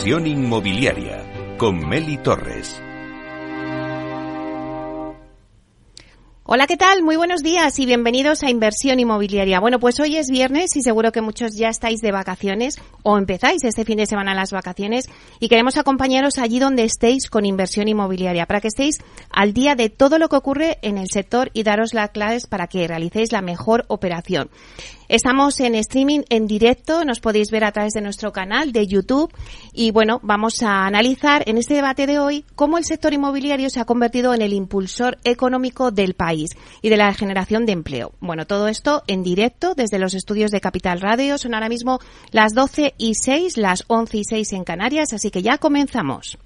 Inversión inmobiliaria con Meli Torres. Hola, ¿qué tal? Muy buenos días y bienvenidos a Inversión Inmobiliaria. Bueno, pues hoy es viernes y seguro que muchos ya estáis de vacaciones o empezáis este fin de semana las vacaciones y queremos acompañaros allí donde estéis con Inversión Inmobiliaria para que estéis al día de todo lo que ocurre en el sector y daros las claves para que realicéis la mejor operación. Estamos en streaming en directo, nos podéis ver a través de nuestro canal de YouTube y bueno, vamos a analizar en este debate de hoy cómo el sector inmobiliario se ha convertido en el impulsor económico del país y de la generación de empleo. Bueno, todo esto en directo desde los estudios de Capital Radio. Son ahora mismo las 12 y 6, las 11 y 6 en Canarias, así que ya comenzamos.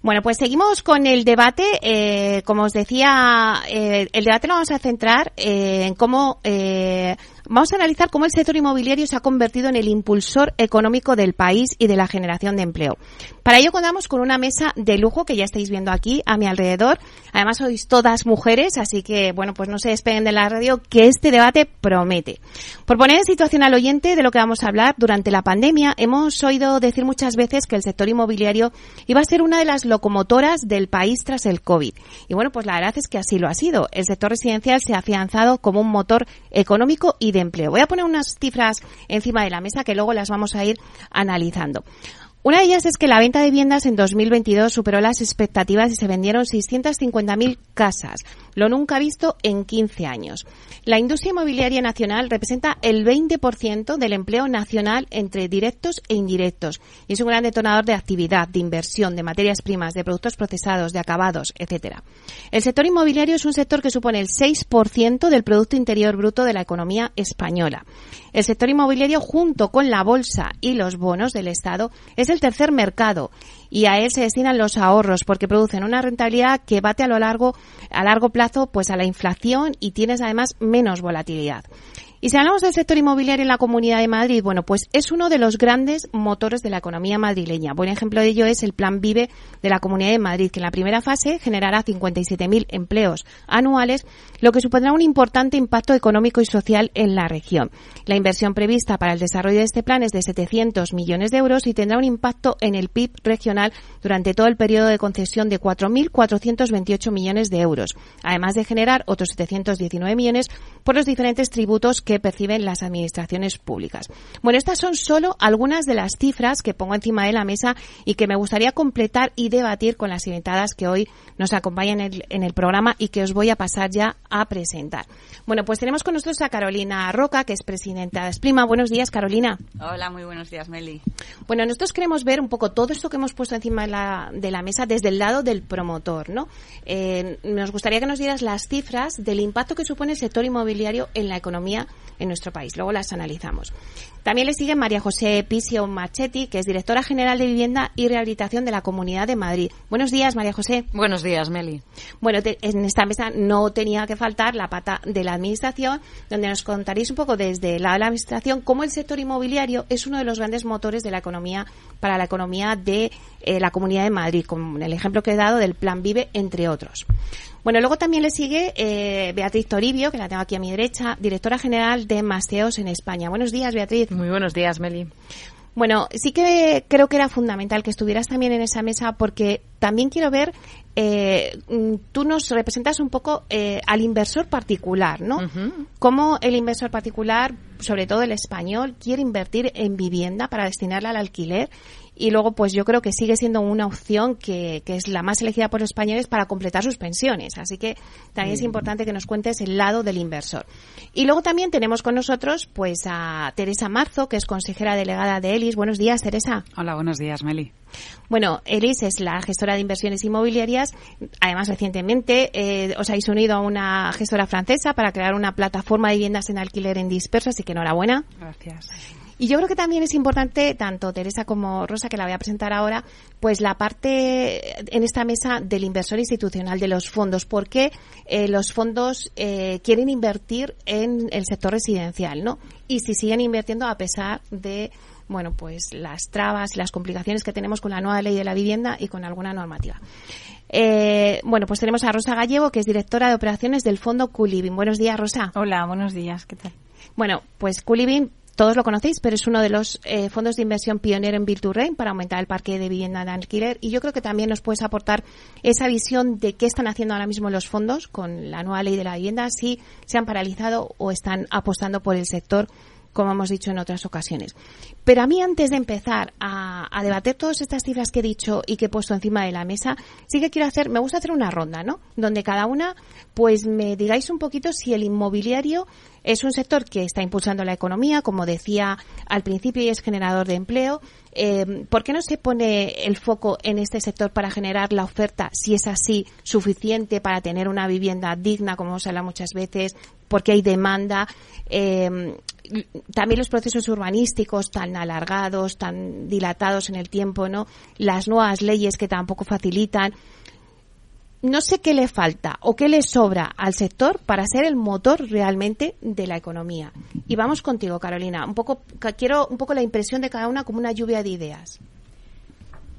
Bueno, pues seguimos con el debate. Eh, como os decía, eh, el debate lo vamos a centrar eh, en cómo eh, vamos a analizar cómo el sector inmobiliario se ha convertido en el impulsor económico del país y de la generación de empleo. Para ello contamos con una mesa de lujo que ya estáis viendo aquí a mi alrededor. Además sois todas mujeres, así que bueno, pues no se despeguen de la radio que este debate promete. Por poner en situación al oyente de lo que vamos a hablar, durante la pandemia hemos oído decir muchas veces que el sector inmobiliario iba a ser una de las locomotoras del país tras el COVID. Y bueno, pues la verdad es que así lo ha sido. El sector residencial se ha afianzado como un motor económico y de empleo. Voy a poner unas cifras encima de la mesa que luego las vamos a ir analizando. Una de ellas es que la venta de viviendas en 2022 superó las expectativas y se vendieron 650.000 casas, lo nunca visto en 15 años. La industria inmobiliaria nacional representa el 20% del empleo nacional entre directos e indirectos y es un gran detonador de actividad, de inversión, de materias primas, de productos procesados, de acabados, etcétera. El sector inmobiliario es un sector que supone el 6% del Producto Interior Bruto de la economía española. El sector inmobiliario, junto con la bolsa y los bonos del Estado, es el tercer mercado y a él se destinan los ahorros porque producen una rentabilidad que bate a lo largo a largo plazo pues a la inflación y tienes además menos volatilidad. Y si hablamos del sector inmobiliario en la Comunidad de Madrid, bueno, pues es uno de los grandes motores de la economía madrileña. Buen ejemplo de ello es el Plan Vive de la Comunidad de Madrid, que en la primera fase generará 57.000 empleos anuales, lo que supondrá un importante impacto económico y social en la región. La inversión prevista para el desarrollo de este plan es de 700 millones de euros y tendrá un impacto en el PIB regional durante todo el periodo de concesión de 4.428 millones de euros, además de generar otros 719 millones por los diferentes tributos que perciben las administraciones públicas. Bueno, estas son solo algunas de las cifras que pongo encima de la mesa y que me gustaría completar y debatir con las invitadas que hoy nos acompañan en el, en el programa y que os voy a pasar ya a presentar. Bueno, pues tenemos con nosotros a Carolina Roca, que es presidenta de Esprima. Buenos días, Carolina. Hola, muy buenos días, Meli. Bueno, nosotros queremos ver un poco todo esto que hemos puesto encima de la, de la mesa desde el lado del promotor, ¿no? Eh, nos gustaría que nos dieras las cifras del impacto que supone el sector inmobiliario en la economía en nuestro país. Luego las analizamos. También le sigue María José Pisio Marchetti, que es directora general de Vivienda y Rehabilitación de la Comunidad de Madrid. Buenos días, María José. Buenos días, Meli. Bueno, te, en esta mesa no tenía que faltar la pata de la Administración, donde nos contaréis un poco desde la, la Administración cómo el sector inmobiliario es uno de los grandes motores de la economía para la economía de eh, la Comunidad de Madrid, con el ejemplo que he dado del Plan Vive, entre otros. Bueno, luego también le sigue eh, Beatriz Toribio, que la tengo aquí a mi derecha, directora general de Masteos en España. Buenos días, Beatriz. Muy buenos días, Meli. Bueno, sí que creo que era fundamental que estuvieras también en esa mesa porque también quiero ver, eh, mm, tú nos representas un poco eh, al inversor particular, ¿no? Cómo el inversor particular, sobre todo el español, quiere invertir en vivienda para destinarla al alquiler y luego pues yo creo que sigue siendo una opción que, que es la más elegida por los españoles para completar sus pensiones. Así que también es importante que nos cuentes el lado del inversor. Y luego también tenemos con nosotros pues a Teresa Marzo, que es consejera delegada de ELIS. Buenos días, Teresa. Hola, buenos días, Meli. Bueno, Elis es la gestora de inversiones inmobiliarias. Además, recientemente eh, os habéis unido a una gestora francesa para crear una plataforma de viviendas en alquiler en disperso, así que enhorabuena. Gracias. Y yo creo que también es importante, tanto Teresa como Rosa, que la voy a presentar ahora, pues la parte en esta mesa del inversor institucional de los fondos. porque eh, los fondos eh, quieren invertir en el sector residencial, no? Y si siguen invirtiendo a pesar de bueno, pues las trabas y las complicaciones que tenemos con la nueva ley de la vivienda y con alguna normativa. Eh, bueno, pues tenemos a Rosa Gallego, que es directora de operaciones del Fondo Culiving. Buenos días, Rosa. Hola, buenos días. ¿Qué tal? Bueno, pues Culiving todos lo conocéis, pero es uno de los eh, fondos de inversión pionero en Build para aumentar el parque de vivienda de alquiler y yo creo que también nos puedes aportar esa visión de qué están haciendo ahora mismo los fondos con la nueva ley de la vivienda, si se han paralizado o están apostando por el sector como hemos dicho en otras ocasiones. Pero a mí, antes de empezar a, debater todas estas cifras que he dicho y que he puesto encima de la mesa, sí que quiero hacer, me gusta hacer una ronda, ¿no? Donde cada una, pues me digáis un poquito si el inmobiliario es un sector que está impulsando la economía, como decía al principio, y es generador de empleo. Eh, ¿Por qué no se pone el foco en este sector para generar la oferta, si es así, suficiente para tener una vivienda digna, como se habla muchas veces, porque hay demanda? Eh, también los procesos urbanísticos tan alargados, tan dilatados en el tiempo, ¿no? Las nuevas leyes que tampoco facilitan. No sé qué le falta o qué le sobra al sector para ser el motor realmente de la economía. Y vamos contigo, Carolina. Un poco quiero un poco la impresión de cada una como una lluvia de ideas.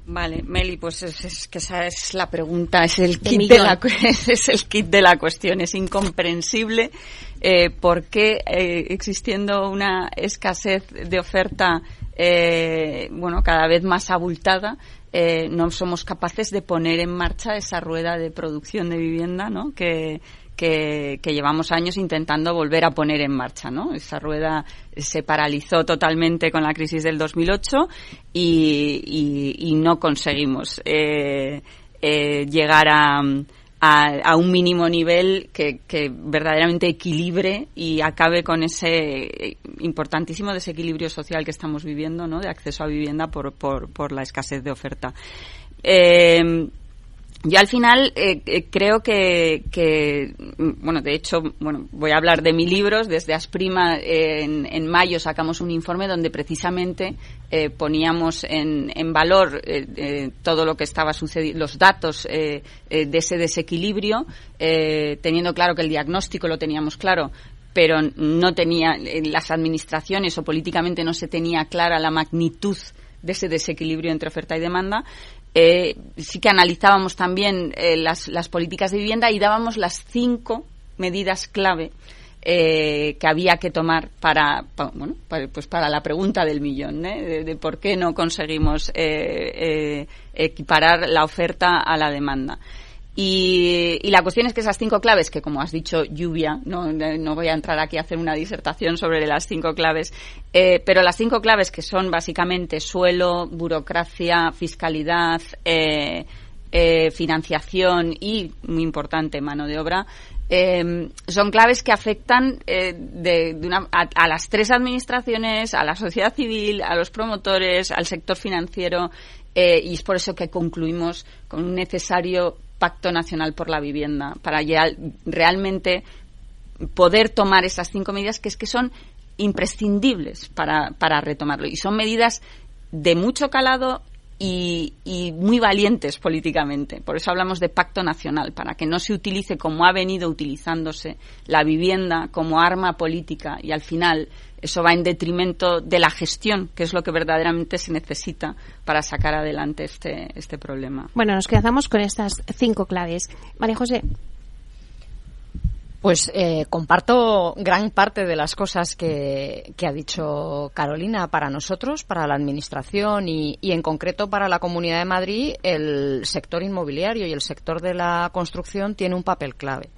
Vale, Meli, pues es, que esa es la pregunta, es el, kit de la, es el kit de la cuestión. Es incomprensible eh, por qué eh, existiendo una escasez de oferta, eh, bueno, cada vez más abultada, eh, no somos capaces de poner en marcha esa rueda de producción de vivienda, ¿no? Que, que, llevamos años intentando volver a poner en marcha. ¿no? Esa rueda se paralizó totalmente con la crisis del 2008 y, y, no conseguimos eh, eh, llegar a, a, un mínimo nivel que, que, verdaderamente equilibre y acabe con ese importantísimo desequilibrio social que estamos viviendo, ¿no? De acceso a vivienda por, por, por la escasez de oferta. Eh, yo al final eh, eh, creo que, que, bueno, de hecho, bueno, voy a hablar de mis libros. Desde Asprima eh, en, en mayo sacamos un informe donde precisamente eh, poníamos en, en valor todo lo que estaba sucediendo, los datos de ese desequilibrio, teniendo claro que el diagnóstico lo teníamos claro, pero no tenía, en las administraciones o políticamente no se tenía clara la magnitud de ese desequilibrio entre oferta y demanda. Eh, sí que analizábamos también eh, las, las, políticas de vivienda y dábamos las cinco medidas clave eh, que había que tomar para, bueno, pues para la pregunta del millón, de, de, por qué no conseguimos equiparar la oferta a la demanda. Y, la cuestión es que esas cinco claves, que como has dicho, lluvia, no, voy a entrar aquí a hacer una disertación sobre las cinco claves, eh, pero las cinco claves que son básicamente suelo, burocracia, fiscalidad, eh, eh, financiación y, muy importante, mano de obra, son claves que afectan a, las tres administraciones, a la sociedad civil, a los promotores, al sector financiero, y es por eso que concluimos con un necesario Pacto Nacional por la Vivienda, para realmente poder tomar esas cinco medidas que es que son imprescindibles para, para retomarlo. Y son medidas de mucho calado y, muy valientes políticamente. Por eso hablamos de pacto nacional, para que no se utilice como ha venido utilizándose la vivienda como arma política y al final eso va en detrimento de la gestión, que es lo que verdaderamente se necesita para sacar adelante este, este problema. Bueno, nos quedamos con estas cinco claves. María José, pues eh, comparto gran parte de las cosas que, ha dicho Carolina. Para nosotros, para la Administración y, en concreto para la Comunidad de Madrid, el sector inmobiliario y el sector de la construcción tiene un papel clave.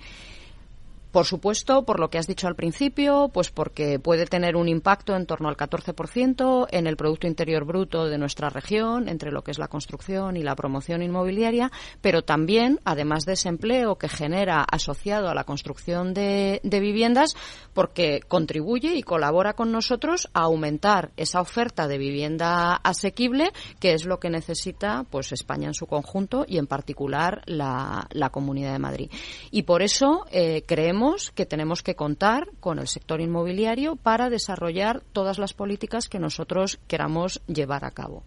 Por supuesto, por lo que has dicho al principio, pues porque puede tener un impacto en torno al 14% en el Producto Interior Bruto de nuestra región, entre lo que es la construcción y la promoción inmobiliaria, pero también, además de ese empleo que genera asociado a la construcción de, viviendas, porque contribuye y colabora con nosotros a aumentar esa oferta de vivienda asequible, que es lo que necesita pues España en su conjunto y en particular la, la Comunidad de Madrid. Y por eso eh, creemos que tenemos que contar con el sector inmobiliario para desarrollar todas las políticas que nosotros queramos llevar a cabo.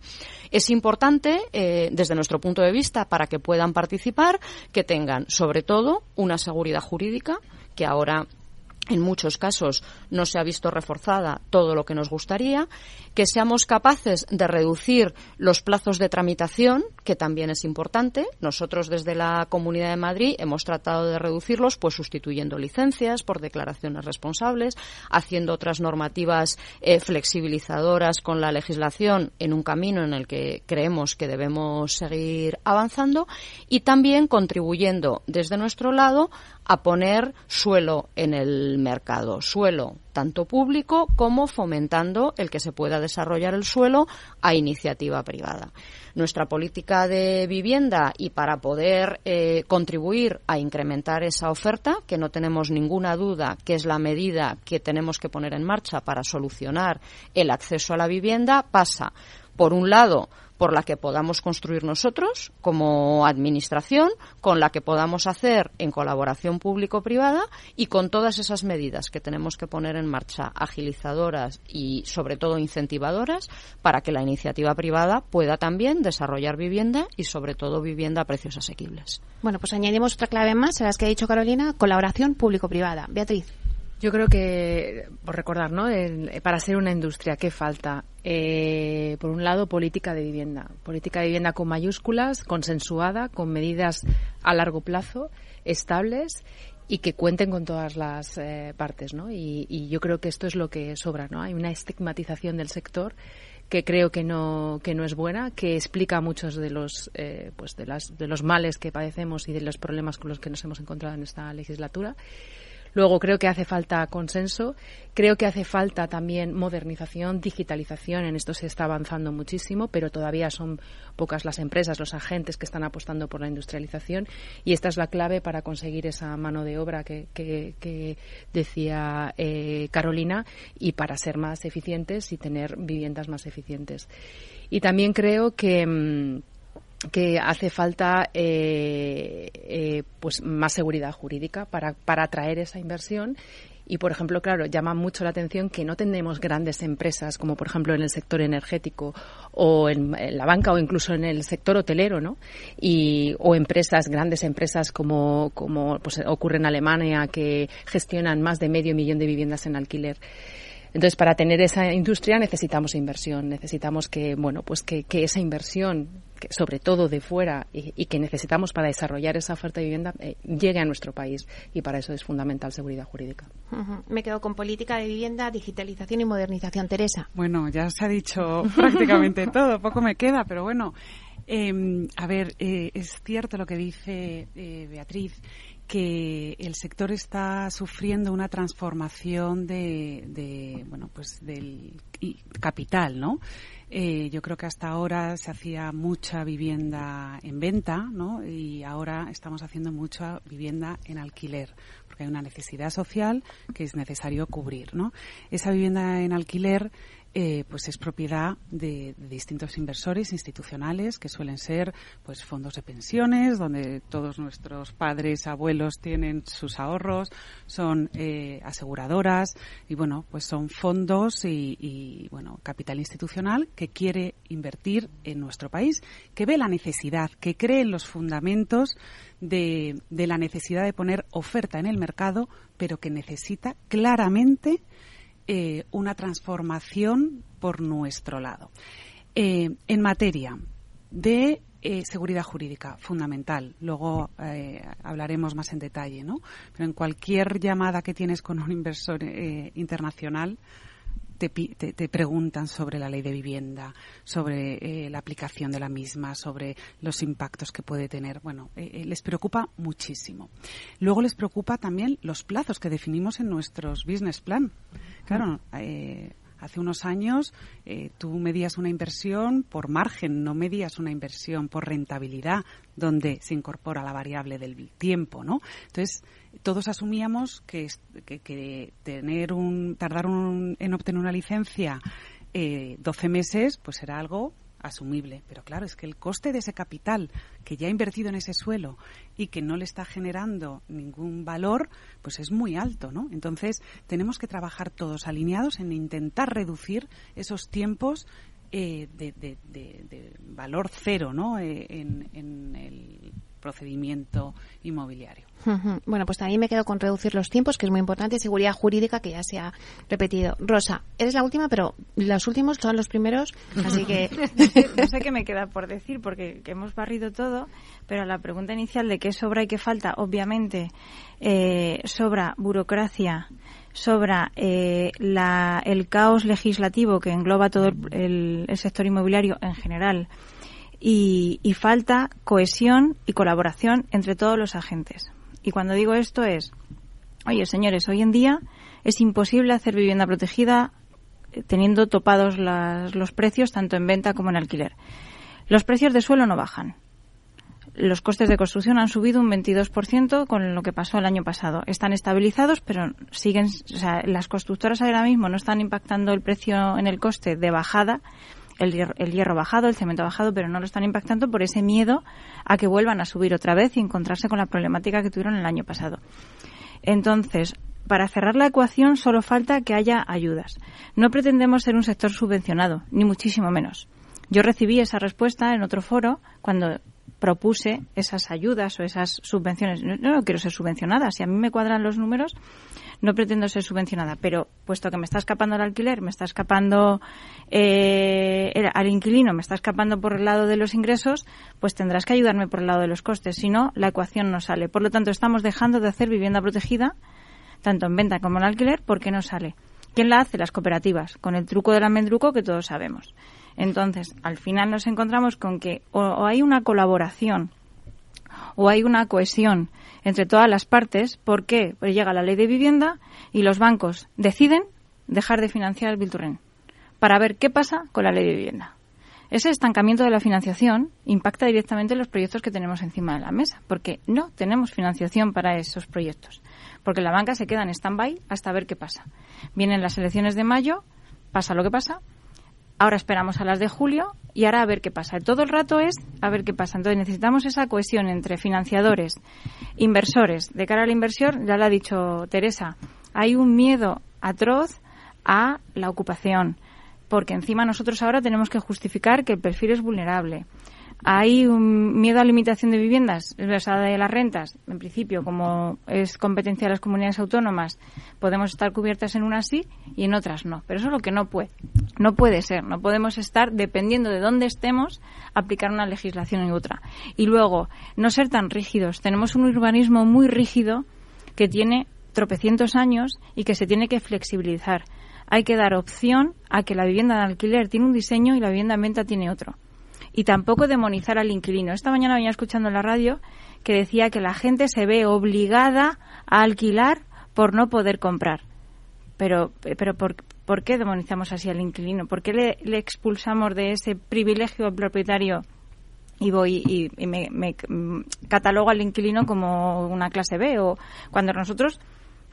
Es importante, eh, desde nuestro punto de vista, para que puedan participar, que tengan, sobre todo, una seguridad jurídica, que ahora en muchos casos no se ha visto reforzada todo lo que nos gustaría, que seamos capaces de reducir los plazos de tramitación, que también es importante. Nosotros desde la Comunidad de Madrid hemos tratado de reducirlos pues sustituyendo licencias por declaraciones responsables, haciendo otras normativas eh, flexibilizadoras con la legislación en un camino en el que creemos que debemos seguir avanzando y también contribuyendo desde nuestro lado a poner suelo en el mercado, suelo tanto público como fomentando el que se pueda desarrollar el suelo a iniciativa privada. Nuestra política de vivienda y para poder eh, contribuir a incrementar esa oferta, que no tenemos ninguna duda que es la medida que tenemos que poner en marcha para solucionar el acceso a la vivienda, pasa, por un lado, por la que podamos construir nosotros como administración, con la que podamos hacer en colaboración público-privada y con todas esas medidas que tenemos que poner en marcha, agilizadoras y sobre todo incentivadoras, para que la iniciativa privada pueda también desarrollar vivienda y sobre todo vivienda a precios asequibles. Bueno, pues añadimos otra clave más a las que ha dicho Carolina, colaboración público-privada. Beatriz. Yo creo que, por recordar, ¿no? para ser una industria, ¿qué falta? Eh, por un lado, política de vivienda. Política de vivienda con mayúsculas, consensuada, con medidas a largo plazo, estables y que cuenten con todas las eh, partes, ¿no? Y, yo creo que esto es lo que sobra, ¿no? Hay una estigmatización del sector que creo que no que no es buena, que explica muchos de los eh, pues de las de los males que padecemos y de los problemas con los que nos hemos encontrado en esta legislatura Luego creo que hace falta consenso, creo que hace falta también modernización, digitalización. En esto se está avanzando muchísimo, pero todavía son pocas las empresas, los agentes que están apostando por la industrialización y esta es la clave para conseguir esa mano de obra que, decía eh, Carolina y para ser más eficientes y tener viviendas más eficientes. Y también creo que. Que hace falta eh, eh, pues más seguridad jurídica para, para atraer esa inversión y, por ejemplo, claro, llama mucho la atención que no tenemos grandes empresas, como por ejemplo en el sector energético o en, la banca o incluso en el sector hotelero, ¿no? Y, o empresas, grandes empresas como, como pues, ocurre en Alemania, que gestionan más de medio millón de viviendas en alquiler. Entonces, para tener esa industria necesitamos inversión, necesitamos que, bueno, pues que, que esa inversión, sobre todo de fuera, y, que necesitamos para desarrollar esa oferta de vivienda, eh, llegue a nuestro país. Y para eso es fundamental seguridad jurídica. Me quedo con política de vivienda, digitalización y modernización. Teresa. Bueno, ya se ha dicho prácticamente todo, poco me queda, pero bueno. Em, a ver, eh, es cierto lo que dice eh, Beatriz que el sector está sufriendo una transformación de, bueno pues del capital no eh, yo creo que hasta ahora se hacía mucha vivienda en venta no y ahora estamos haciendo mucha vivienda en alquiler porque hay una necesidad social que es necesario cubrir no esa vivienda en alquiler eh, pues es propiedad de, distintos inversores institucionales que suelen ser pues fondos de pensiones donde todos nuestros padres abuelos tienen sus ahorros son eh, aseguradoras y bueno pues son fondos y, bueno capital institucional que quiere invertir en nuestro país que ve la necesidad que cree en los fundamentos de, de la necesidad de poner oferta en el mercado pero que necesita claramente eh, una transformación por nuestro lado. Eh, en materia de eh, seguridad jurídica, fundamental. Luego hablaremos más en detalle, ¿no? Pero en cualquier llamada que tienes con un inversor internacional, te, te, preguntan sobre la ley de vivienda, sobre eh, la aplicación de la misma, sobre los impactos que puede tener. Bueno, eh, eh, les preocupa muchísimo. Luego les preocupa también los plazos que definimos en nuestros business plan. Claro, Hace unos años eh, tú medías una inversión por margen, no medías una inversión por rentabilidad, donde se incorpora la variable del tiempo, ¿no? Entonces, todos asumíamos que, que, tener un, tardar en obtener una licencia eh, 12 meses, pues era algo asumible. Pero claro, es que el coste de ese capital que ya ha invertido en ese suelo y que no le está generando ningún valor, pues es muy alto, ¿no? Entonces, tenemos que trabajar todos alineados en intentar reducir esos tiempos eh, de, valor cero, ¿no? Eh, en el procedimiento inmobiliario. Bueno, pues también me quedo con reducir los tiempos, que es muy importante, seguridad jurídica, que ya se ha repetido. Rosa, eres la última, pero los últimos son los primeros, así que... no sé qué me queda por decir, porque hemos barrido todo, pero la pregunta inicial de qué sobra y qué falta, obviamente, eh, sobra burocracia, sobra eh, el caos legislativo que engloba todo el sector inmobiliario en general, y, falta cohesión y colaboración entre todos los agentes. Y cuando digo esto es, oye, señores, hoy en día es imposible hacer vivienda protegida eh, teniendo topados los precios tanto en venta como en alquiler. Los precios de suelo no bajan. Los costes de construcción han subido un 22% con lo que pasó el año pasado. Están estabilizados, pero siguen, o sea, las constructoras ahora mismo no están impactando el precio en el coste de bajada el hierro, bajado, el cemento bajado, pero no lo están impactando por ese miedo a que vuelvan a subir otra vez y encontrarse con la problemática que tuvieron el año pasado. Entonces, para cerrar la ecuación solo falta que haya ayudas. No pretendemos ser un sector subvencionado, ni muchísimo menos. Yo recibí esa respuesta en otro foro cuando propuse esas ayudas o esas subvenciones. No, no quiero ser subvencionada. Si a mí me cuadran los números, no pretendo ser subvencionada, pero puesto que me está escapando el alquiler, me está escapando eh, al inquilino, me está escapando por el lado de los ingresos, pues tendrás que ayudarme por el lado de los costes, si no, la ecuación no sale. Por lo tanto, estamos dejando de hacer vivienda protegida, tanto en venta como en alquiler, porque no sale. ¿Quién la hace? Las cooperativas, con el truco del almendruco que todos sabemos. Entonces, al final nos encontramos con que o hay una colaboración o hay una cohesión entre todas las partes. ¿Por qué? Pues llega la ley de vivienda y los bancos deciden dejar de financiar el Bilturren para ver qué pasa con la ley de vivienda. Ese estancamiento de la financiación impacta directamente en los proyectos que tenemos encima de la mesa, porque no tenemos financiación para esos proyectos, porque la banca se queda en stand-by hasta ver qué pasa. Vienen las elecciones de mayo, pasa lo que pasa, Ahora esperamos a las de julio y ahora a ver qué pasa. Todo el rato es a ver qué pasa. Entonces necesitamos esa cohesión entre financiadores, inversores. De cara a la inversión, ya lo ha dicho Teresa, hay un miedo atroz a la ocupación, porque encima nosotros ahora tenemos que justificar que el perfil es vulnerable. Hay un miedo a limitación de viviendas, o sea, de las rentas. En principio, como es competencia de las comunidades autónomas, podemos estar cubiertas en unas sí y en otras no. Pero eso es lo que no puede. No puede ser. No podemos estar, dependiendo de dónde estemos, aplicar una legislación y otra. Y luego, no ser tan rígidos. Tenemos un urbanismo muy rígido que tiene tropecientos años y que se tiene que flexibilizar. Hay que dar opción a que la vivienda de alquiler tiene un diseño y la vivienda en venta tiene otro y tampoco demonizar al inquilino. Esta mañana venía escuchando en la radio que decía que la gente se ve obligada a alquilar por no poder comprar. Pero, pero ¿por, ¿por qué demonizamos así al inquilino? ¿Por qué le, expulsamos de ese privilegio al propietario y voy y, me, me, catalogo al inquilino como una clase B? O cuando nosotros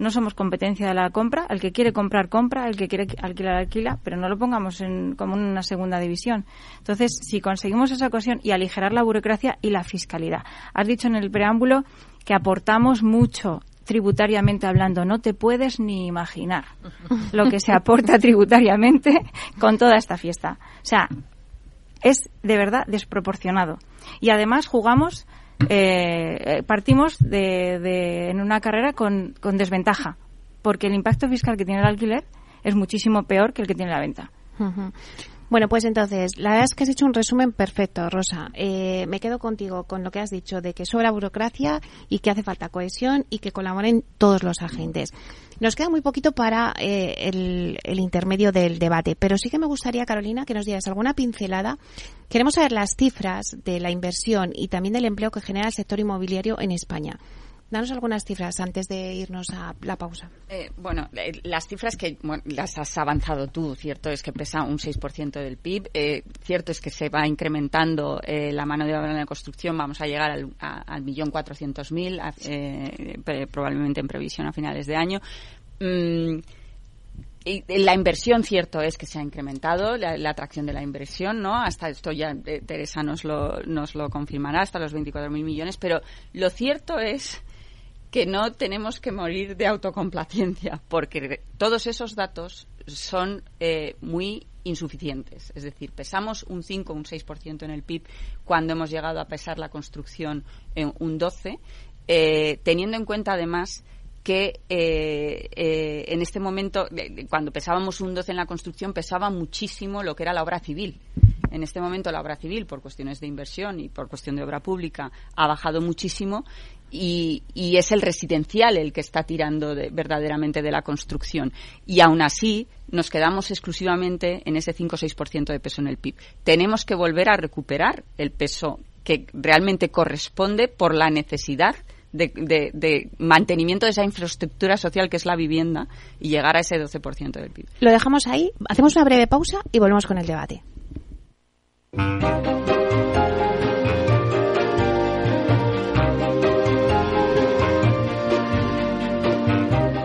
no somos competencia de la compra. El que quiere comprar, compra. El que quiere alquilar, alquila. Pero no lo pongamos en, como una segunda división. Entonces, si conseguimos esa ocasión y aligerar la burocracia y la fiscalidad. Has dicho en el preámbulo que aportamos mucho tributariamente hablando. No te puedes ni imaginar lo que se aporta tributariamente con toda esta fiesta. O sea, es de verdad desproporcionado. Y además jugamos eh, partimos de, en una carrera con, desventaja, porque el impacto fiscal que tiene el alquiler es muchísimo peor que el que tiene la venta. Bueno, pues entonces, la verdad es que has hecho un resumen perfecto, Rosa. Eh, me quedo contigo con lo que has dicho de que sobra burocracia y que hace falta cohesión y que colaboren todos los agentes. Nos queda muy poquito para eh, el, el, intermedio del debate, pero sí que me gustaría, Carolina, que nos dieras alguna pincelada. Queremos saber las cifras de la inversión y también del empleo que genera el sector inmobiliario en España. Danos algunas cifras antes de irnos a la pausa. Eh, bueno, eh, las cifras que las has avanzado tú, cierto es que pesa un 6% del PIB, eh, cierto es que se va incrementando la mano de obra en la construcción, vamos a llegar al, millón cuatrocientos mil, probablemente en previsión a finales de año. Mm, la inversión, cierto es que se ha incrementado, la, atracción de la inversión, ¿no? Hasta esto ya Teresa nos lo, nos lo confirmará, hasta los 24.000 millones, pero lo cierto es que no tenemos que morir de autocomplacencia, porque todos esos datos son eh, muy insuficientes. Es decir, pesamos un 5 o un 6% en el PIB cuando hemos llegado a pesar la construcción en un 12, eh, teniendo en cuenta además que eh, en este momento, cuando pesábamos un 12 en la construcción, pesaba muchísimo lo que era la obra civil. En este momento la obra civil, por cuestiones de inversión y por cuestión de obra pública, ha bajado muchísimo y, es el residencial el que está tirando de, verdaderamente de la construcción. Y aún así nos quedamos exclusivamente en ese 5 o 6% de peso en el PIB. Tenemos que volver a recuperar el peso que realmente corresponde por la necesidad de, de, de, mantenimiento de esa infraestructura social que es la vivienda y llegar a ese 12% del PIB. Lo dejamos ahí, hacemos una breve pausa y volvemos con el debate.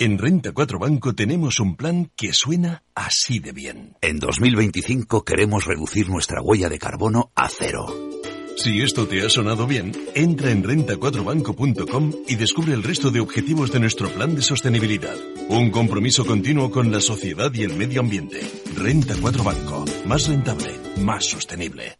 En Renta 4 Banco tenemos un plan que suena así de bien. En 2025 queremos reducir nuestra huella de carbono a cero. Si esto te ha sonado bien, entra en renta4banco.com y descubre el resto de objetivos de nuestro plan de sostenibilidad. Un compromiso continuo con la sociedad y el medio ambiente. Renta 4 Banco. Más rentable, más sostenible.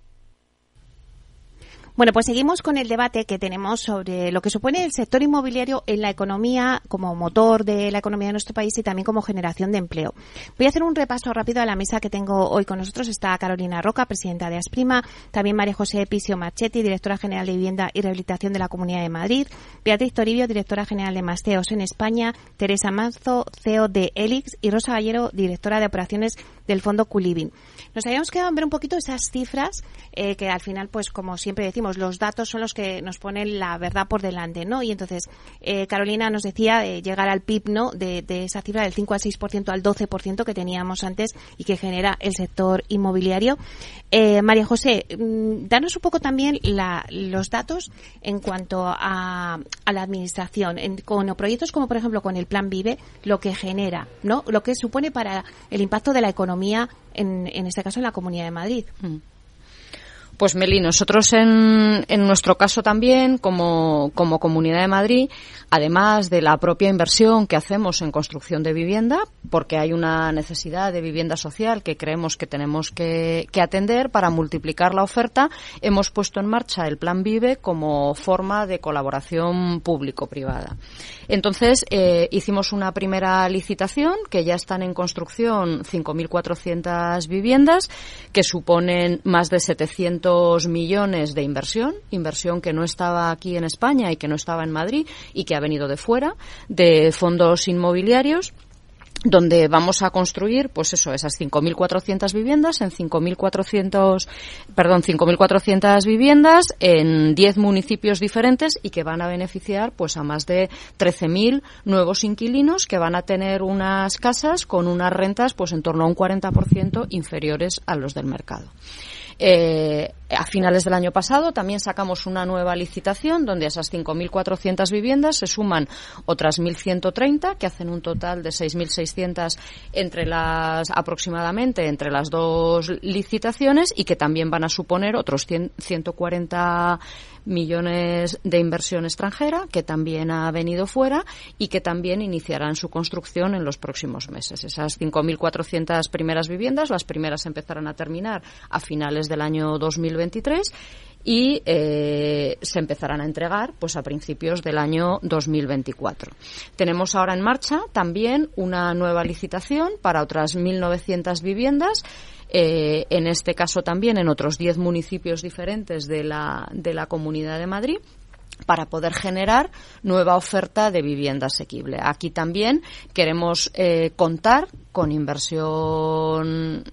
Bueno, pues seguimos con el debate que tenemos sobre lo que supone el sector inmobiliario en la economía como motor de la economía de nuestro país y también como generación de empleo. Voy a hacer un repaso rápido a la mesa que tengo hoy con nosotros. Está Carolina Roca, presidenta de Asprima, también María José Epicio Marchetti, directora general de Vivienda y Rehabilitación de la Comunidad de Madrid, Beatriz Toribio, directora general de Masteos en España, Teresa Manzo, CEO de Elix y Rosa Gallero, directora de operaciones del Fondo Culibin. Nos habíamos quedado en ver un poquito esas cifras eh, que al final, pues como siempre decimos, los datos son los que nos ponen la verdad por delante, ¿no? Y entonces, eh, Carolina nos decía llegar al PIB, ¿no? De, esa cifra del 5 al 6% al 12% que teníamos antes y que genera el sector inmobiliario. Eh, María José, mm, danos un poco también los datos en cuanto a, la administración, con proyectos como por ejemplo con el Plan Vive, lo que genera, ¿no? Lo que supone para el impacto de la economía en, en este caso en la Comunidad de Madrid. Mm. Pues Meli, nosotros en, en nuestro caso también, como, Comunidad de Madrid, además de la propia inversión que hacemos en construcción de vivienda, porque hay una necesidad de vivienda social que creemos que tenemos que, que atender para multiplicar la oferta, hemos puesto en marcha el Plan Vive como forma de colaboración público-privada. Entonces, eh, hicimos una primera licitación, que ya están en construcción 5.400 viviendas, que suponen más de 700 millones de inversión, inversión que no estaba aquí en España y que no estaba en Madrid y que ha venido de fuera, de fondos inmobiliarios donde vamos a construir, pues eso, esas 5.400 viviendas en 5.400, perdón, 5.400 viviendas en 10 municipios diferentes y que van a beneficiar, pues, a más de 13.000 nuevos inquilinos que van a tener unas casas con unas rentas, pues, en torno a un 40% inferiores a los del mercado. Eh, a finales del año pasado también sacamos una nueva licitación donde a esas 5.400 viviendas se suman otras 1.130 que hacen un total de 6.600 entre las aproximadamente entre las dos licitaciones y que también van a suponer otros 140 millones de inversión extranjera que también ha venido fuera y que también iniciarán su construcción en los próximos meses. Esas 5.400 primeras viviendas, las primeras empezarán a terminar a finales del año 2023 y eh, se empezarán a entregar pues a principios del año 2024. Tenemos ahora en marcha también una nueva licitación para otras 1.900 viviendas eh, en este caso también en otros 10 municipios diferentes de la, de la Comunidad de Madrid para poder generar nueva oferta de vivienda asequible. Aquí también queremos eh, contar con inversión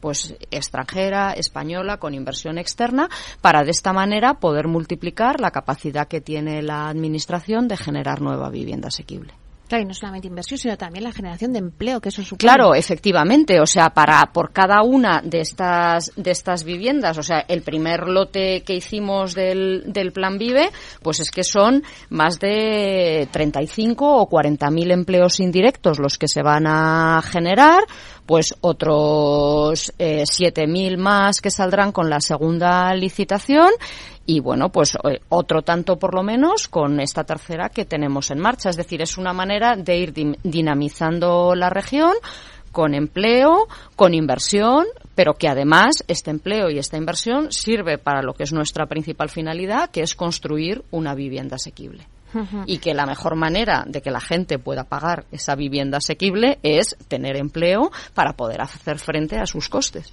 pues extranjera, española, con inversión externa, para de esta manera poder multiplicar la capacidad que tiene la administración de generar nueva vivienda asequible. Claro, y no solamente inversión, sino también la generación de empleo que eso supone. Claro, efectivamente, o sea, para por cada una de estas de estas viviendas, o sea, el primer lote que hicimos del, del Plan Vive, pues es que son más de 35 o 40 mil empleos indirectos los que se van a generar, pues otros eh, 7.000 más que saldrán con la segunda licitación y bueno, pues eh, otro tanto por lo menos con esta tercera que tenemos en marcha. Es decir, es una manera de ir dinamizando la región con empleo, con inversión, pero que además este empleo y esta inversión sirve para lo que es nuestra principal finalidad, que es construir una vivienda asequible y que la mejor manera de que la gente pueda pagar esa vivienda asequible es tener empleo para poder hacer frente a sus costes.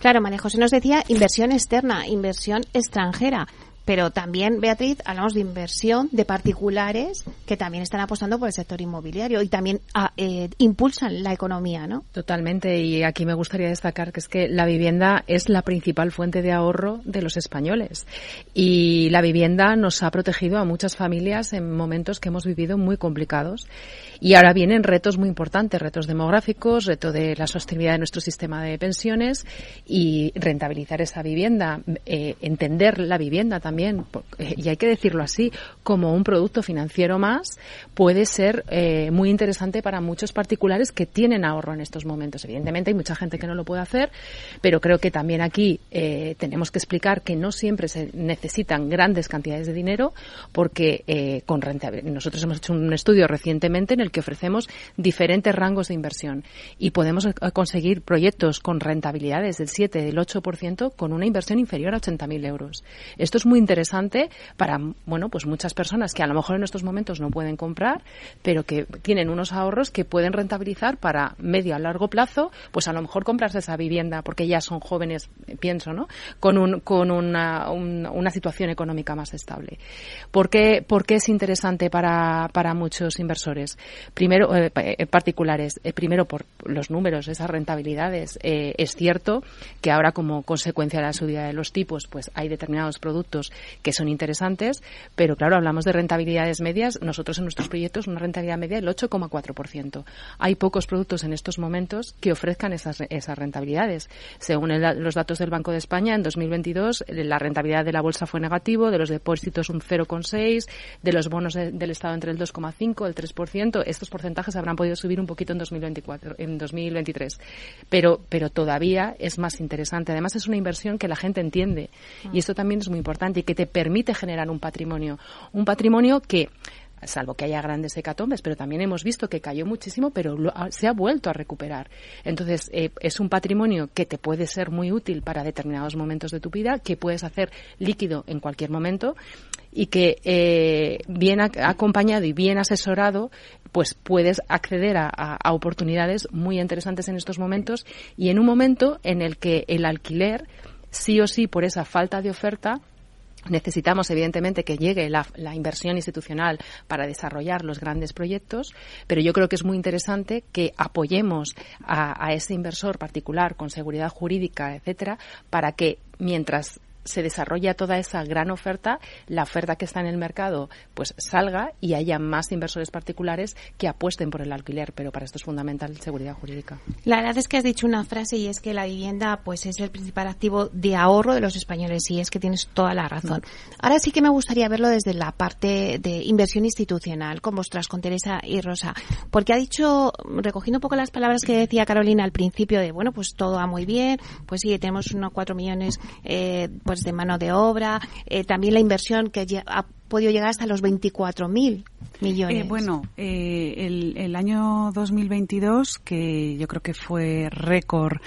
Claro, María José nos decía inversión externa, inversión extranjera pero también, Beatriz, hablamos de inversión de particulares que también están apostando por el sector inmobiliario y también ah, eh, impulsan la economía, ¿no? Totalmente, y aquí me gustaría destacar que es que la vivienda es la principal fuente de ahorro de los españoles y la vivienda nos ha protegido a muchas familias en momentos que hemos vivido muy complicados y ahora vienen retos muy importantes, retos demográficos, reto de la sostenibilidad de nuestro sistema de pensiones y rentabilizar esa vivienda, eh, entender la vivienda también, eh, y hay que decirlo así, como un producto financiero más, puede ser eh, muy interesante para muchos particulares que tienen ahorro en estos momentos. Evidentemente hay mucha gente que no lo puede hacer, pero creo que también aquí tenemos que explicar que no siempre se necesitan grandes cantidades de dinero, porque con rentabilidad. Nosotros hemos hecho un estudio recientemente en el que ofrecemos diferentes rangos de inversión y podemos eh, conseguir proyectos con rentabilidades del 7, del 8% con una inversión inferior a 80.000 euros. Esto es muy interesante para, bueno, pues muchas personas que a lo mejor en estos momentos no pueden comprar, pero que tienen unos ahorros que pueden rentabilizar para medio a largo plazo, pues a lo mejor comprarse esa vivienda porque ya son jóvenes, pienso, ¿no? Con, un, con una, una situación económica más estable. ¿Por qué, por qué es interesante para, para muchos inversores? Primero, eh, eh, particulares, eh, primero por los números, esas rentabilidades. es cierto que ahora como consecuencia de la subida de los tipos, pues hay determinados productos que son interesantes, pero claro, hablamos de rentabilidades medias. Nosotros en nuestros proyectos una rentabilidad media del 8,4%. Hay pocos productos en estos momentos que ofrezcan esas, esas rentabilidades. Según los datos del Banco de España, en 2022 la rentabilidad de la bolsa fue negativo, de los depósitos un 0,6, de los bonos del Estado entre el 2,5, el 3% estos porcentajes habrán podido subir un poquito en 2024, en 2023. Pero, pero todavía es más interesante. Además, es una inversión que la gente entiende. Y esto también es muy importante que te permite generar un patrimonio. Un patrimonio que salvo que haya grandes hecatombes, pero también hemos visto que cayó muchísimo, pero se ha vuelto a recuperar. Entonces, eh, es un patrimonio que te puede ser muy útil para determinados momentos de tu vida, que puedes hacer líquido en cualquier momento y que eh, bien acompañado y bien asesorado pues puedes acceder a, oportunidades muy interesantes en estos momentos y en un momento en el que el alquiler sí o sí por esa falta de oferta Necesitamos, evidentemente, que llegue la, inversión institucional para desarrollar los grandes proyectos, pero yo creo que es muy interesante que apoyemos a, a ese inversor particular con seguridad jurídica, etcétera, para que mientras se desarrolla toda esa gran oferta, la oferta que está en el mercado pues salga y haya más inversores particulares que apuesten por el alquiler, pero para esto es fundamental seguridad jurídica. La verdad es que has dicho una frase y es que la vivienda pues es el principal activo de ahorro de los españoles y es que tienes toda la razón. Ahora sí que me gustaría verlo desde la parte de inversión institucional con vosotras, con Teresa y Rosa, porque ha dicho, recogiendo un poco las palabras que decía Carolina al principio de, bueno, pues todo va muy bien, pues sí, tenemos unos cuatro millones eh, pues de mano de obra, eh, también la inversión que ha podido llegar hasta los 24.000 millones. Eh, bueno, eh, el, el año 2022, que yo creo que fue récord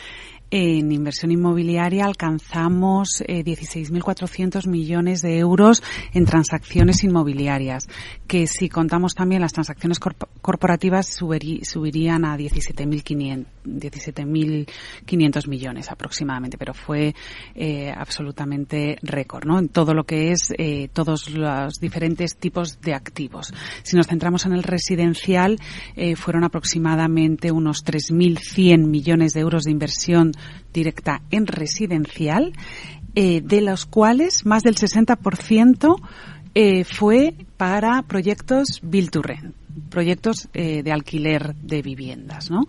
en inversión inmobiliaria alcanzamos 16.400 millones de euros en transacciones inmobiliarias, que si contamos también las transacciones corporativas subirían a 17.500 17.500 millones aproximadamente, pero fue eh, absolutamente récord, ¿no? En todo lo que es eh, todos los diferentes tipos de activos. Si nos centramos en el residencial, eh, fueron aproximadamente unos 3.100 millones de euros de inversión directa en residencial, de los cuales más del 60% fue para proyectos Build to Rent proyectos de alquiler de viviendas, ¿no?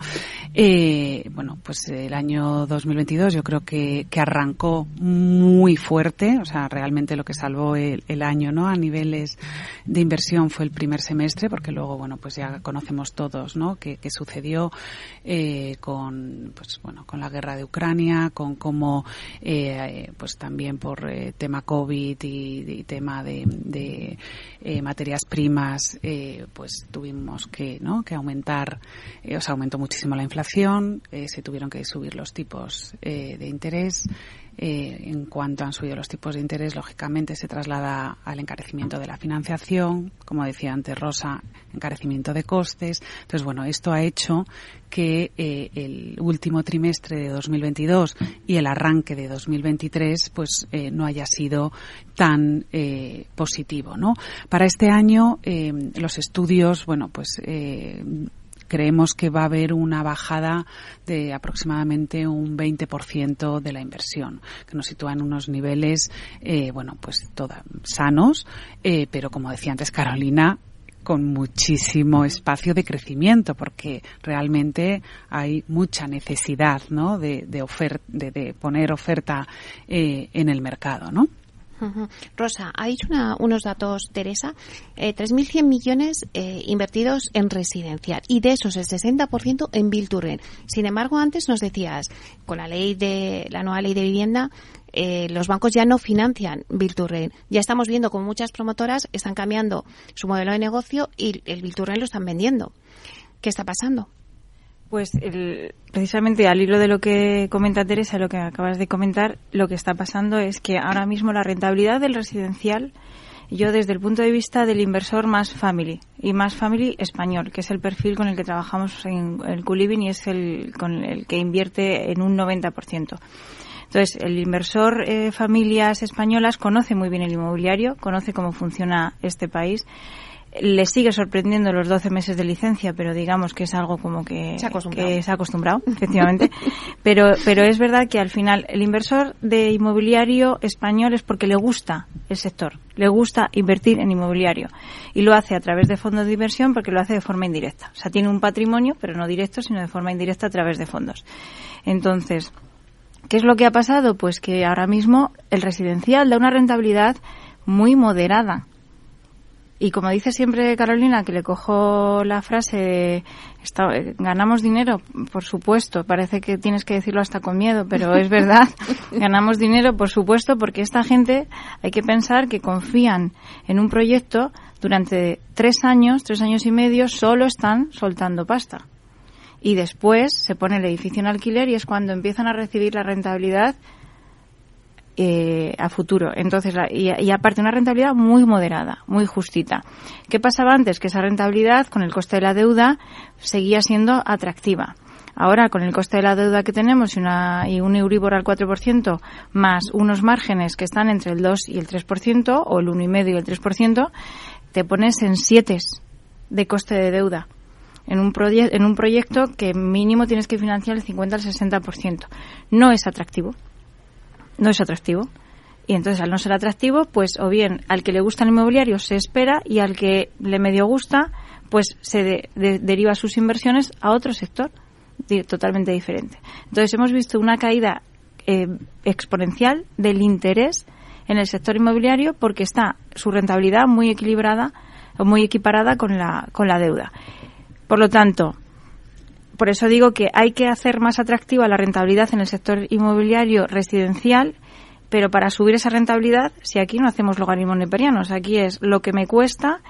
bueno, pues el año 2022 yo creo que, que arrancó muy fuerte, o sea, realmente lo que salvó el, el año, ¿no? A niveles de inversión fue el primer semestre, porque luego, bueno, pues ya conocemos todos, ¿no? Que, que sucedió eh, con, pues bueno, con la guerra de Ucrania, con cómo, eh, pues también por eh, tema COVID y, tema de, de eh, materias primas, eh, pues tuvimos que, ¿no? Que aumentar, o sea, aumentó muchísimo la inflación, se tuvieron que subir los tipos de interés. Eh, en cuanto han subido los tipos de interés, lógicamente se traslada al encarecimiento de la financiación, como decía antes Rosa, encarecimiento de costes. Entonces, bueno, esto ha hecho que eh, el último trimestre de 2022 y el arranque de 2023 pues eh, no haya sido tan positivo, ¿no? Para este año los estudios, bueno, pues creemos que va a haber una bajada de aproximadamente un 20% de la inversión, que nos sitúa en unos niveles, eh, bueno, pues toda, sanos, eh, pero como decía antes Carolina, con muchísimo espacio de crecimiento porque realmente hay mucha necesidad ¿no? de, poner oferta eh, en el mercado ¿no? Rosa, ha dicho unos datos, Teresa, eh, 3.100 millones eh, invertidos en residencial y de esos el 60% en Bill Sin embargo, antes nos decías, con la ley de la nueva ley de vivienda, eh, los bancos ya no financian Bill Ya estamos viendo como muchas promotoras están cambiando su modelo de negocio y el Bill lo están vendiendo. ¿Qué está pasando? Pues precisamente al hilo de lo que comenta Teresa, lo que acabas de comentar, lo que está pasando es que ahora mismo la rentabilidad del residencial, yo desde el punto de vista del inversor más family y más family español, que es el perfil con el que trabajamos en el Culiving y es el con el que invierte en un 90%. Entonces, el inversor eh, familias españolas conoce muy bien el inmobiliario, conoce cómo funciona este país le sigue sorprendiendo los 12 meses de licencia, pero digamos que es algo como que se ha acostumbrado, se ha acostumbrado efectivamente. pero, pero es verdad que al final el inversor de inmobiliario español es porque le gusta el sector, le gusta invertir en inmobiliario y lo hace a través de fondos de inversión porque lo hace de forma indirecta. O sea, tiene un patrimonio, pero no directo, sino de forma indirecta a través de fondos. Entonces, ¿qué es lo que ha pasado? Pues que ahora mismo el residencial da una rentabilidad muy moderada y como dice siempre Carolina, que le cojo la frase de ganamos dinero, por supuesto, parece que tienes que decirlo hasta con miedo, pero es verdad, ganamos dinero, por supuesto, porque esta gente hay que pensar que confían en un proyecto durante tres años, tres años y medio, solo están soltando pasta. Y después se pone el edificio en alquiler y es cuando empiezan a recibir la rentabilidad eh, a futuro. Entonces, y, aparte una rentabilidad muy moderada, muy justita. ¿Qué pasaba antes? Que esa rentabilidad con el coste de la deuda seguía siendo atractiva. Ahora, con el coste de la deuda que tenemos y, una, y un Euribor al 4%, más unos márgenes que están entre el 2 y el 3%, o el 1,5 y el 3%, te pones en 7 de coste de deuda. En un, en un proyecto que mínimo tienes que financiar el 50 al 60%. No es atractivo no es atractivo. Y entonces, al no ser atractivo, pues o bien al que le gusta el inmobiliario se espera y al que le medio gusta, pues se deriva sus inversiones a otro sector totalmente diferente. Entonces, hemos visto una caída eh, exponencial del interés en el sector inmobiliario porque está su rentabilidad muy equilibrada o muy equiparada con la, con la deuda. Por lo tanto, por eso digo que hay que hacer más atractiva la rentabilidad en el sector inmobiliario residencial, pero para subir esa rentabilidad, si aquí no hacemos logaritmos neperianos, aquí es lo que me cuesta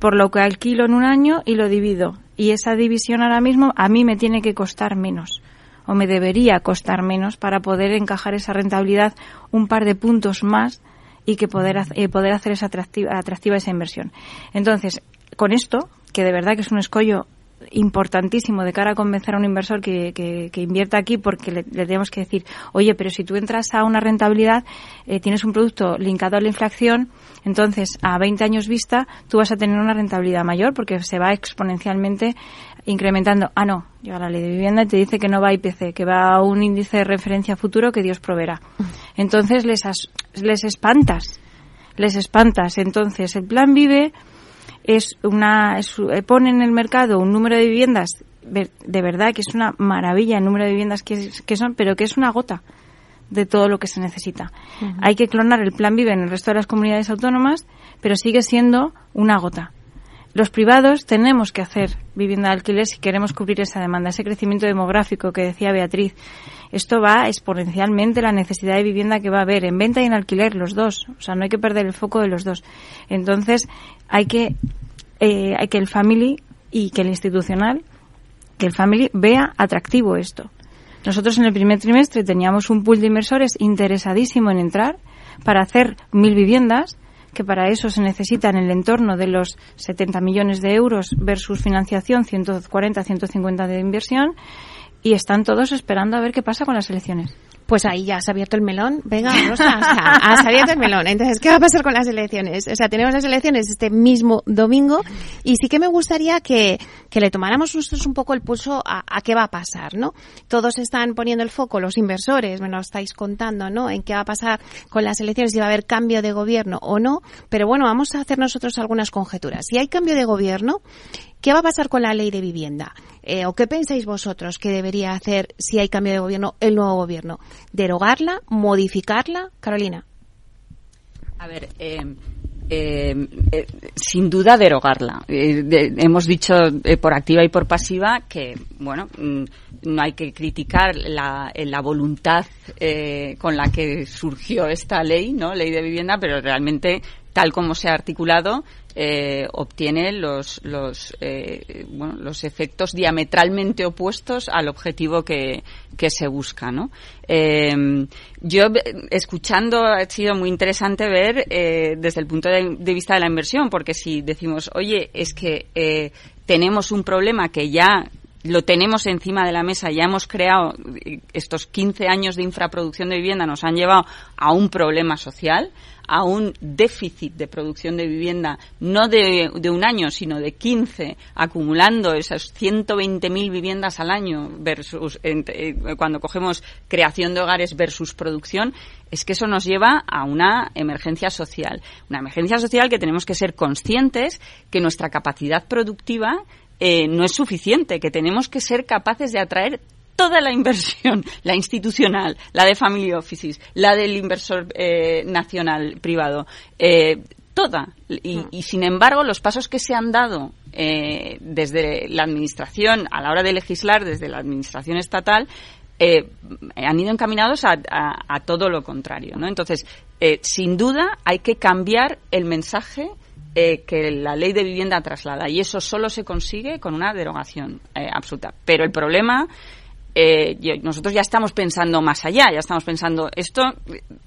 por lo que alquilo en un año y lo divido. Y esa división ahora mismo a mí me tiene que costar menos o me debería costar menos para poder encajar esa rentabilidad un par de puntos más y que poder, eh, poder hacer esa atractiva, atractiva esa inversión. Entonces, con esto, que de verdad que es un escollo importantísimo de cara a convencer a un inversor que, que, invierta aquí porque le, tenemos que decir, oye, pero si tú entras a una rentabilidad, eh, tienes un producto linkado a la inflación, entonces a 20 años vista tú vas a tener una rentabilidad mayor porque se va exponencialmente incrementando. Ah, no, llega la ley de vivienda y te dice que no va a IPC, que va a un índice de referencia futuro que Dios proveerá. Entonces les, les espantas, les espantas. Entonces el plan vive es una eh, pone en el mercado un número de viviendas de verdad que es una maravilla el número de viviendas que, que son, pero que es una gota de todo lo que se necesita. Hay que clonar el plan Vive en el resto de las comunidades autónomas, pero sigue siendo una gota. Los privados tenemos que hacer vivienda de alquiler si queremos cubrir esa demanda, ese crecimiento demográfico que decía Beatriz. Esto va exponencialmente la necesidad de vivienda que va a haber en venta y en alquiler, los dos. O sea, no hay que perder el foco de los dos. Entonces, hay que, eh, hay que el family y que el institucional, que el family vea atractivo esto. Nosotros en el primer trimestre teníamos un pool de inversores interesadísimo en entrar para hacer mil viviendas que para eso se necesita en el entorno de los 70 millones de euros versus financiación 140, 150 de inversión y están todos esperando a ver qué pasa con las elecciones. Pues ahí ya se ha abierto el melón. Venga, Rosa, ha abierto el melón. Entonces, ¿qué va a pasar con las elecciones? O sea, tenemos las elecciones este mismo domingo y sí que me gustaría que, que le tomáramos nosotros un poco el pulso a, a, qué va a pasar, ¿no? Todos están poniendo el foco, los inversores, me lo estáis contando, ¿no? En qué va a pasar con las elecciones, si va a haber cambio de gobierno o no. Pero bueno, vamos a hacer nosotros algunas conjeturas. Si hay cambio de gobierno, ¿Qué va a pasar con la ley de vivienda? Eh, ¿O qué pensáis vosotros que debería hacer si hay cambio de gobierno el nuevo gobierno? ¿Derogarla? ¿Modificarla? Carolina. A ver, eh, eh, sin duda derogarla. hemos dicho por activa y por pasiva que, bueno, mm, no hay que criticar la, la voluntad con la que surgió esta ley, ¿no? Ley de vivienda, pero realmente tal como se ha articulado, eh, obtiene los, los, eh, bueno, los efectos diametralmente opuestos al objetivo que, que se busca. ¿no? Eh, yo, escuchando, ha sido muy interesante ver eh, desde el punto de, de, vista de la inversión, porque si decimos, oye, es que eh, tenemos un problema que ya lo tenemos encima de la mesa, ya hemos creado estos 15 años de infraproducción de vivienda, nos han llevado a un problema social, a un déficit de producción de vivienda, no de, un año, sino de 15, acumulando esas 120.000 viviendas al año versus eh, cuando cogemos creación de hogares versus producción, es que eso nos lleva a una emergencia social. Una emergencia social que tenemos que ser conscientes que nuestra capacidad productiva eh, no es suficiente, que tenemos que ser capaces de atraer toda la inversión, la institucional, la de family offices, la del inversor eh, nacional privado, eh, toda. Y, mm. y, sin embargo, los pasos que se han dado eh, desde la administración a la hora de legislar, desde la administración estatal, eh, han ido encaminados a, a, a, todo lo contrario. ¿no? Entonces, eh, sin duda, hay que cambiar el mensaje eh, que la ley de vivienda traslada y eso solo se consigue con una derogación eh, absoluta. Pero el problema eh, nosotros ya estamos pensando más allá, ya estamos pensando, esto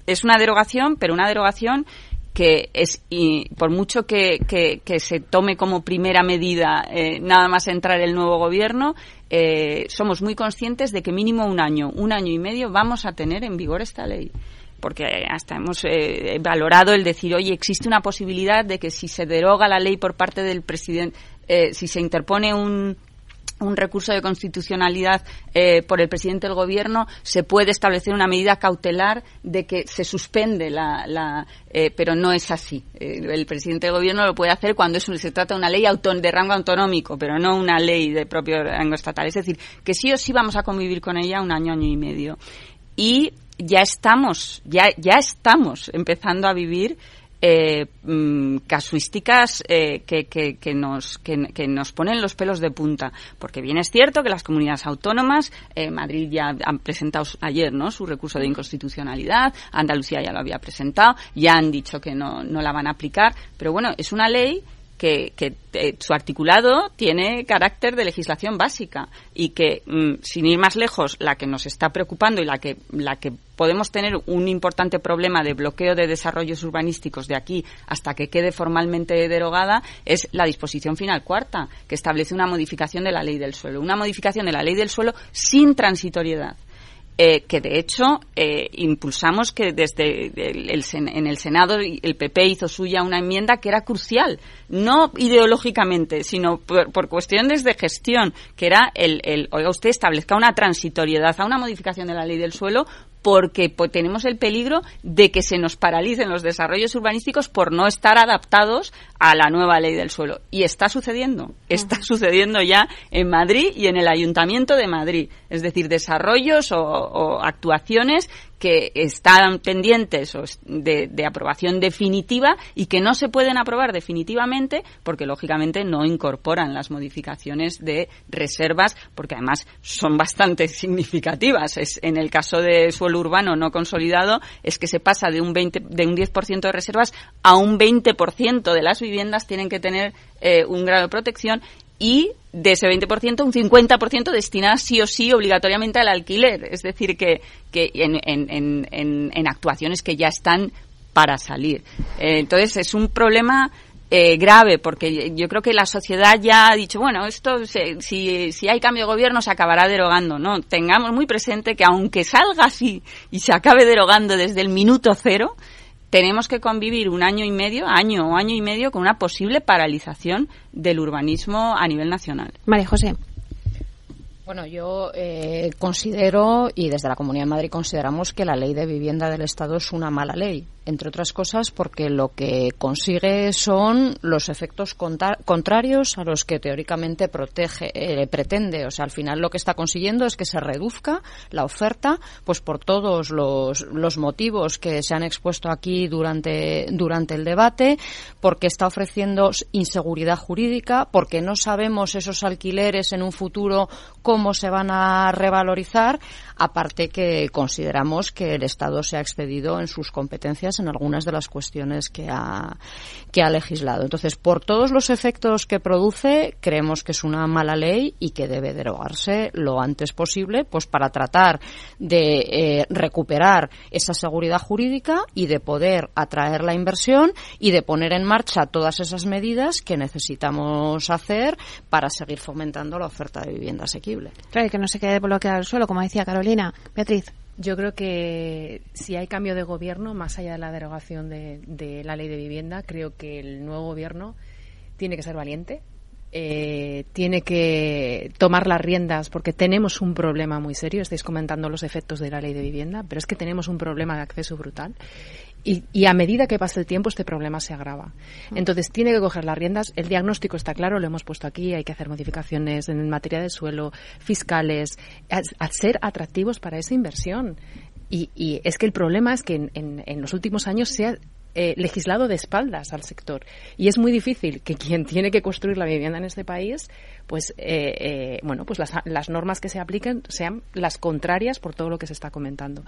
es una derogación, pero una derogación que es, y por mucho que, que, que, se tome como primera medida eh, nada más entrar el nuevo gobierno, eh, somos muy conscientes de que mínimo un año, un año y medio vamos a tener en vigor esta ley porque hasta hemos eh, valorado el decir, oye, existe una posibilidad de que si se deroga la ley por parte del presidente, eh, si se interpone un, un recurso de constitucionalidad eh, por el presidente del gobierno se puede establecer una medida cautelar de que se suspende la, eh, pero no es así. Eh, el presidente del gobierno lo puede hacer cuando es, se trata de una ley de rango autonómico pero no una ley de propio rango estatal. Es decir que sí o sí vamos a convivir con ella un año año y medio. Y ya estamos ya ya estamos empezando a vivir eh, mm, casuísticas eh, que, que, que, nos, que, que, nos ponen los pelos de punta. Porque bien es cierto que las comunidades autónomas, eh, Madrid ya han presentado ayer ¿no? su recurso de inconstitucionalidad, Andalucía ya lo había presentado, ya han dicho que no, no la van a aplicar, pero bueno, es una ley que, eh, su articulado tiene carácter de legislación básica y que, mm, sin ir más lejos, la que nos está preocupando y la que, la que podemos tener un importante problema de bloqueo de desarrollos urbanísticos de aquí hasta que quede formalmente derogada es la disposición final cuarta, que establece una modificación de la ley del suelo. Una modificación de la ley del suelo sin transitoriedad. Eh, que de hecho eh, impulsamos que desde el, el, en el Senado el PP hizo suya una enmienda que era crucial, no ideológicamente, sino por, por cuestiones de gestión, que era el, el, oiga usted, establezca una transitoriedad a una modificación de la ley del suelo porque tenemos el peligro de que se nos paralicen los desarrollos urbanísticos por no estar adaptados a la nueva ley del suelo. Y está sucediendo, está sucediendo ya en Madrid y en el Ayuntamiento de Madrid. Es decir, desarrollos o, actuaciones que están pendientes de, aprobación definitiva y que no se pueden aprobar definitivamente porque lógicamente no incorporan las modificaciones de reservas porque además son bastante significativas. Es, en el caso de suelo urbano no consolidado es que se pasa de un 20, de un 10% de reservas a un 20% de las viviendas tienen que tener eh, un grado de protección y de ese 20%, un 50% destinado sí o sí obligatoriamente al alquiler. Es decir, que, que en, en, en, en actuaciones que ya están para salir. Eh, entonces, es un problema eh, grave, porque yo creo que la sociedad ya ha dicho, bueno, esto si, si hay cambio de gobierno se acabará derogando. No, tengamos muy presente que aunque salga así y se acabe derogando desde el minuto cero, tenemos que convivir un año y medio, año o año y medio, con una posible paralización del urbanismo a nivel nacional. María José. Bueno, yo eh, considero, y desde la Comunidad de Madrid consideramos que la ley de vivienda del Estado es una mala ley entre otras cosas porque lo que consigue son los efectos contrarios a los que teóricamente protege, eh, pretende. O sea, al final lo que está consiguiendo es que se reduzca la oferta, pues por todos los, los motivos que se han expuesto aquí durante, durante el debate, porque está ofreciendo inseguridad jurídica, porque no sabemos esos alquileres en un futuro cómo se van a revalorizar, aparte que consideramos que el Estado se ha excedido en sus competencias en algunas de las cuestiones que ha, que ha legislado. Entonces, por todos los efectos que produce, creemos que es una mala ley y que debe derogarse lo antes posible, pues para tratar de eh, recuperar esa seguridad jurídica y de poder atraer la inversión y de poner en marcha todas esas medidas que necesitamos hacer para seguir fomentando la oferta de vivienda asequible. Claro, y que no se quede bloqueado el suelo, como decía Carolina. Yo creo que si hay cambio de gobierno, más allá de la derogación de, la ley de vivienda, creo que el nuevo gobierno tiene que ser valiente, eh, tiene que tomar las riendas porque tenemos un problema muy serio. Estáis comentando los efectos de la ley de vivienda, pero es que tenemos un problema de acceso brutal y, a medida que pasa el tiempo, este problema se agrava. Entonces, tiene que coger las riendas. El diagnóstico está claro, lo hemos puesto aquí. Hay que hacer modificaciones en materia de suelo, fiscales, a, ser atractivos para esa inversión. Y, es que el problema es que en, los últimos años se ha eh, legislado de espaldas al sector. Y es muy difícil que quien tiene que construir la vivienda en este país, pues, eh, eh, bueno, pues las, las normas que se apliquen sean las contrarias por todo lo que se está comentando.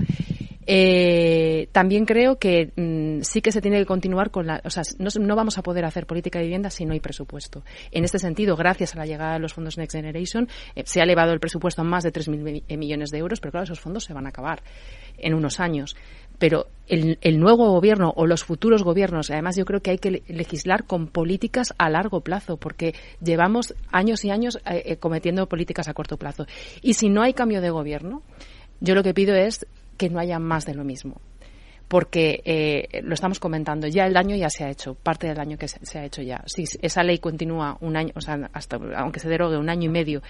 También creo que mm, sí que se tiene que continuar con la. O sea, no, vamos a poder hacer política de vivienda si no hay presupuesto. En este sentido, gracias a la llegada de los fondos Next Generation, se ha elevado el presupuesto a más de 3.000 eh, millones de euros, pero claro, esos fondos se van a acabar en unos años. Pero el, nuevo gobierno o los futuros gobiernos, además yo creo que hay que legislar con políticas a largo plazo, porque llevamos años y años cometiendo políticas a corto plazo. Y si no hay cambio de gobierno, yo lo que pido es que no haya más de lo mismo. Porque eh, lo estamos comentando, ya el daño ya se ha hecho, parte del daño que se, ha hecho ya. Si esa ley continúa un año, o sea, hasta, aunque se derogue un año y medio,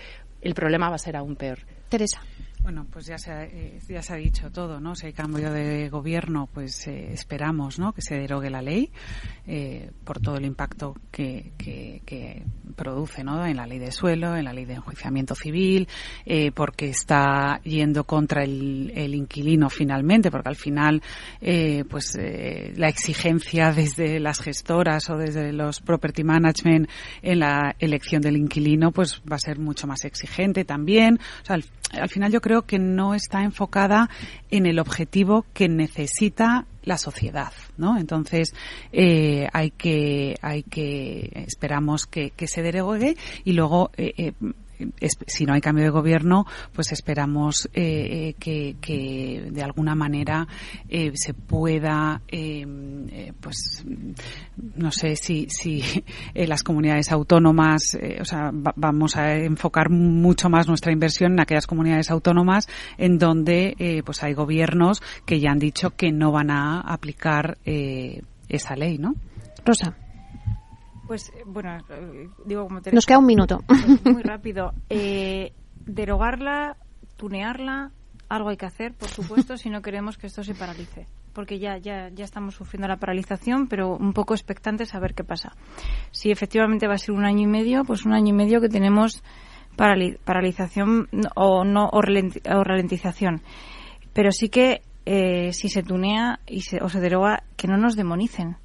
el problema va a ser aún peor. Teresa. Bueno, pues ya se, ha, eh, ya se ha dicho todo, ¿no? Si hay cambio de gobierno, pues eh, esperamos, ¿no? Que se derogue la ley eh, por todo el impacto que, que, produce, ¿no? En la ley de suelo, en la ley de enjuiciamiento civil, porque está yendo contra el, inquilino finalmente, porque al final, pues la exigencia desde las gestoras o desde los property management en la elección del inquilino, pues va a ser mucho más exigente también. O sea, al final yo creo que no está enfocada en el objetivo que necesita la sociedad, ¿no? Entonces eh, hay que hay que esperamos que, que se derogue y luego eh, eh si no hay cambio de gobierno, pues esperamos eh, eh, que, de alguna manera eh, se pueda, pues no sé si, si las comunidades autónomas, o sea, vamos a enfocar mucho más nuestra inversión en aquellas comunidades autónomas en donde pues hay gobiernos que ya han dicho que no van a aplicar esa ley, ¿no? Rosa. Pues bueno, eh, digo como Nos queda un minuto. Muy rápido. Eh, derogarla, tunearla, algo hay que hacer, por supuesto, si no queremos que esto se paralice. Porque ya, ya, ya estamos sufriendo la paralización, pero un poco expectantes a ver qué pasa. Si efectivamente va a ser un año y medio, pues un año y medio que tenemos paralización o no o, ralentización. Pero sí que eh, si se tunea y se, o se deroga, que no nos demonicen.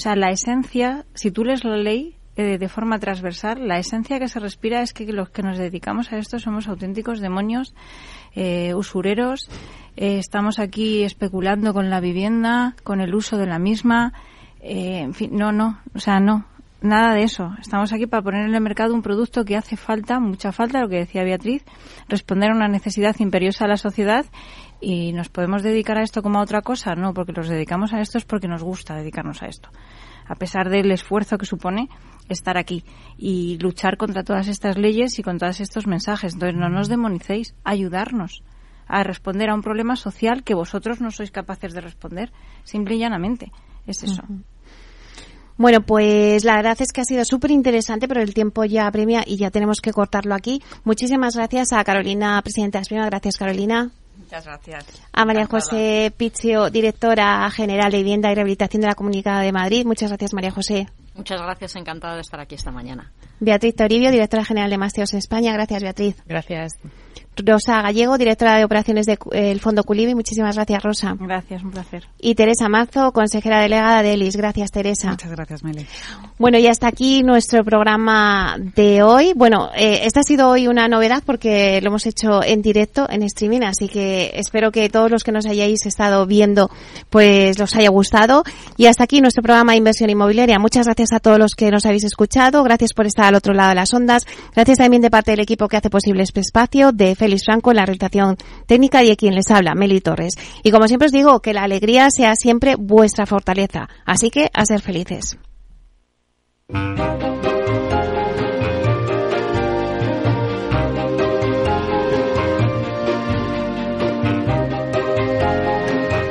O sea, la esencia, si tú lees la ley, eh, de forma transversal, la esencia que se respira es que los que nos dedicamos a esto somos auténticos demonios, eh, usureros, eh, estamos aquí especulando con la vivienda, con el uso de la misma, en fin, no, no, o sea, no, nada de eso. Estamos aquí para poner en el mercado un producto que hace falta, mucha falta, lo que decía Beatriz, responder a una necesidad imperiosa de la sociedad y nos podemos dedicar a esto como a otra cosa, no, porque nos dedicamos a esto es porque nos gusta dedicarnos a esto. A pesar del esfuerzo que supone, estar aquí y luchar contra todas estas leyes y contra todos estos mensajes. Entonces, no nos demonicéis, ayudarnos a responder a un problema social que vosotros no sois capaces de responder, simple y llanamente. Es eso. Bueno, pues la verdad es que ha sido súper interesante, pero el tiempo ya apremia y ya tenemos que cortarlo aquí. Muchísimas gracias a Carolina, presidenta de Esprima. Gracias, Carolina. Muchas gracias. A María José Pizio, directora general de Vivienda y Rehabilitación de la Comunidad de Madrid. Muchas gracias, María José. Muchas gracias, encantada de estar aquí esta mañana. Beatriz Toribio, directora general de Masteos España. Gracias, Beatriz. Gracias. Rosa Gallego, directora de operaciones del Fondo Culibi. Muchísimas gracias, Rosa. Gracias, un placer. Y Teresa Mazo, consejera delegada de ELIS. Gracias, Teresa. Muchas gracias, Meli. Bueno, y hasta aquí nuestro programa de hoy. Bueno, eh, esta ha sido hoy una novedad porque lo hemos hecho en directo, en streaming, así que espero que todos los que nos hayáis estado viendo, pues los haya gustado. Y hasta aquí nuestro programa de inversión inmobiliaria. Muchas gracias a todos los que nos habéis escuchado. Gracias por estar al otro lado de las ondas. Gracias también de parte del equipo que hace posible este espacio, de Félix Franco en la realización técnica y quien les habla, Meli Torres. Y como siempre os digo, que la alegría sea siempre vuestra fortaleza. Así que a ser felices.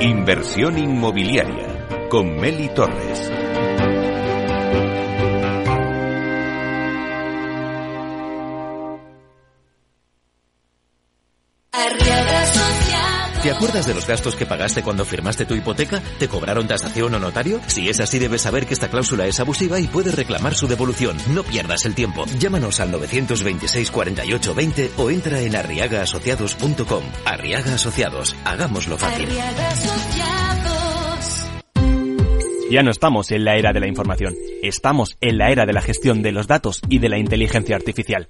Inversión inmobiliaria con Meli Torres. ¿Te acuerdas de los gastos que pagaste cuando firmaste tu hipoteca? ¿Te cobraron tasación o notario? Si es así, debes saber que esta cláusula es abusiva y puedes reclamar su devolución. No pierdas el tiempo. Llámanos al 926 48 20 o entra en arriagaasociados.com. Arriaga Asociados. Hagámoslo fácil. Ya no estamos en la era de la información. Estamos en la era de la gestión de los datos y de la inteligencia artificial.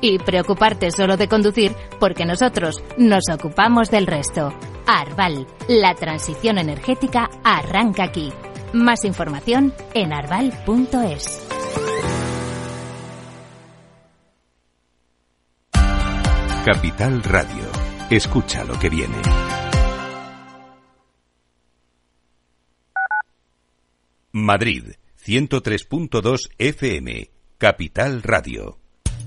y preocuparte solo de conducir porque nosotros nos ocupamos del resto. Arval, la transición energética arranca aquí. Más información en arval.es. Capital Radio. Escucha lo que viene. Madrid, 103.2 FM. Capital Radio.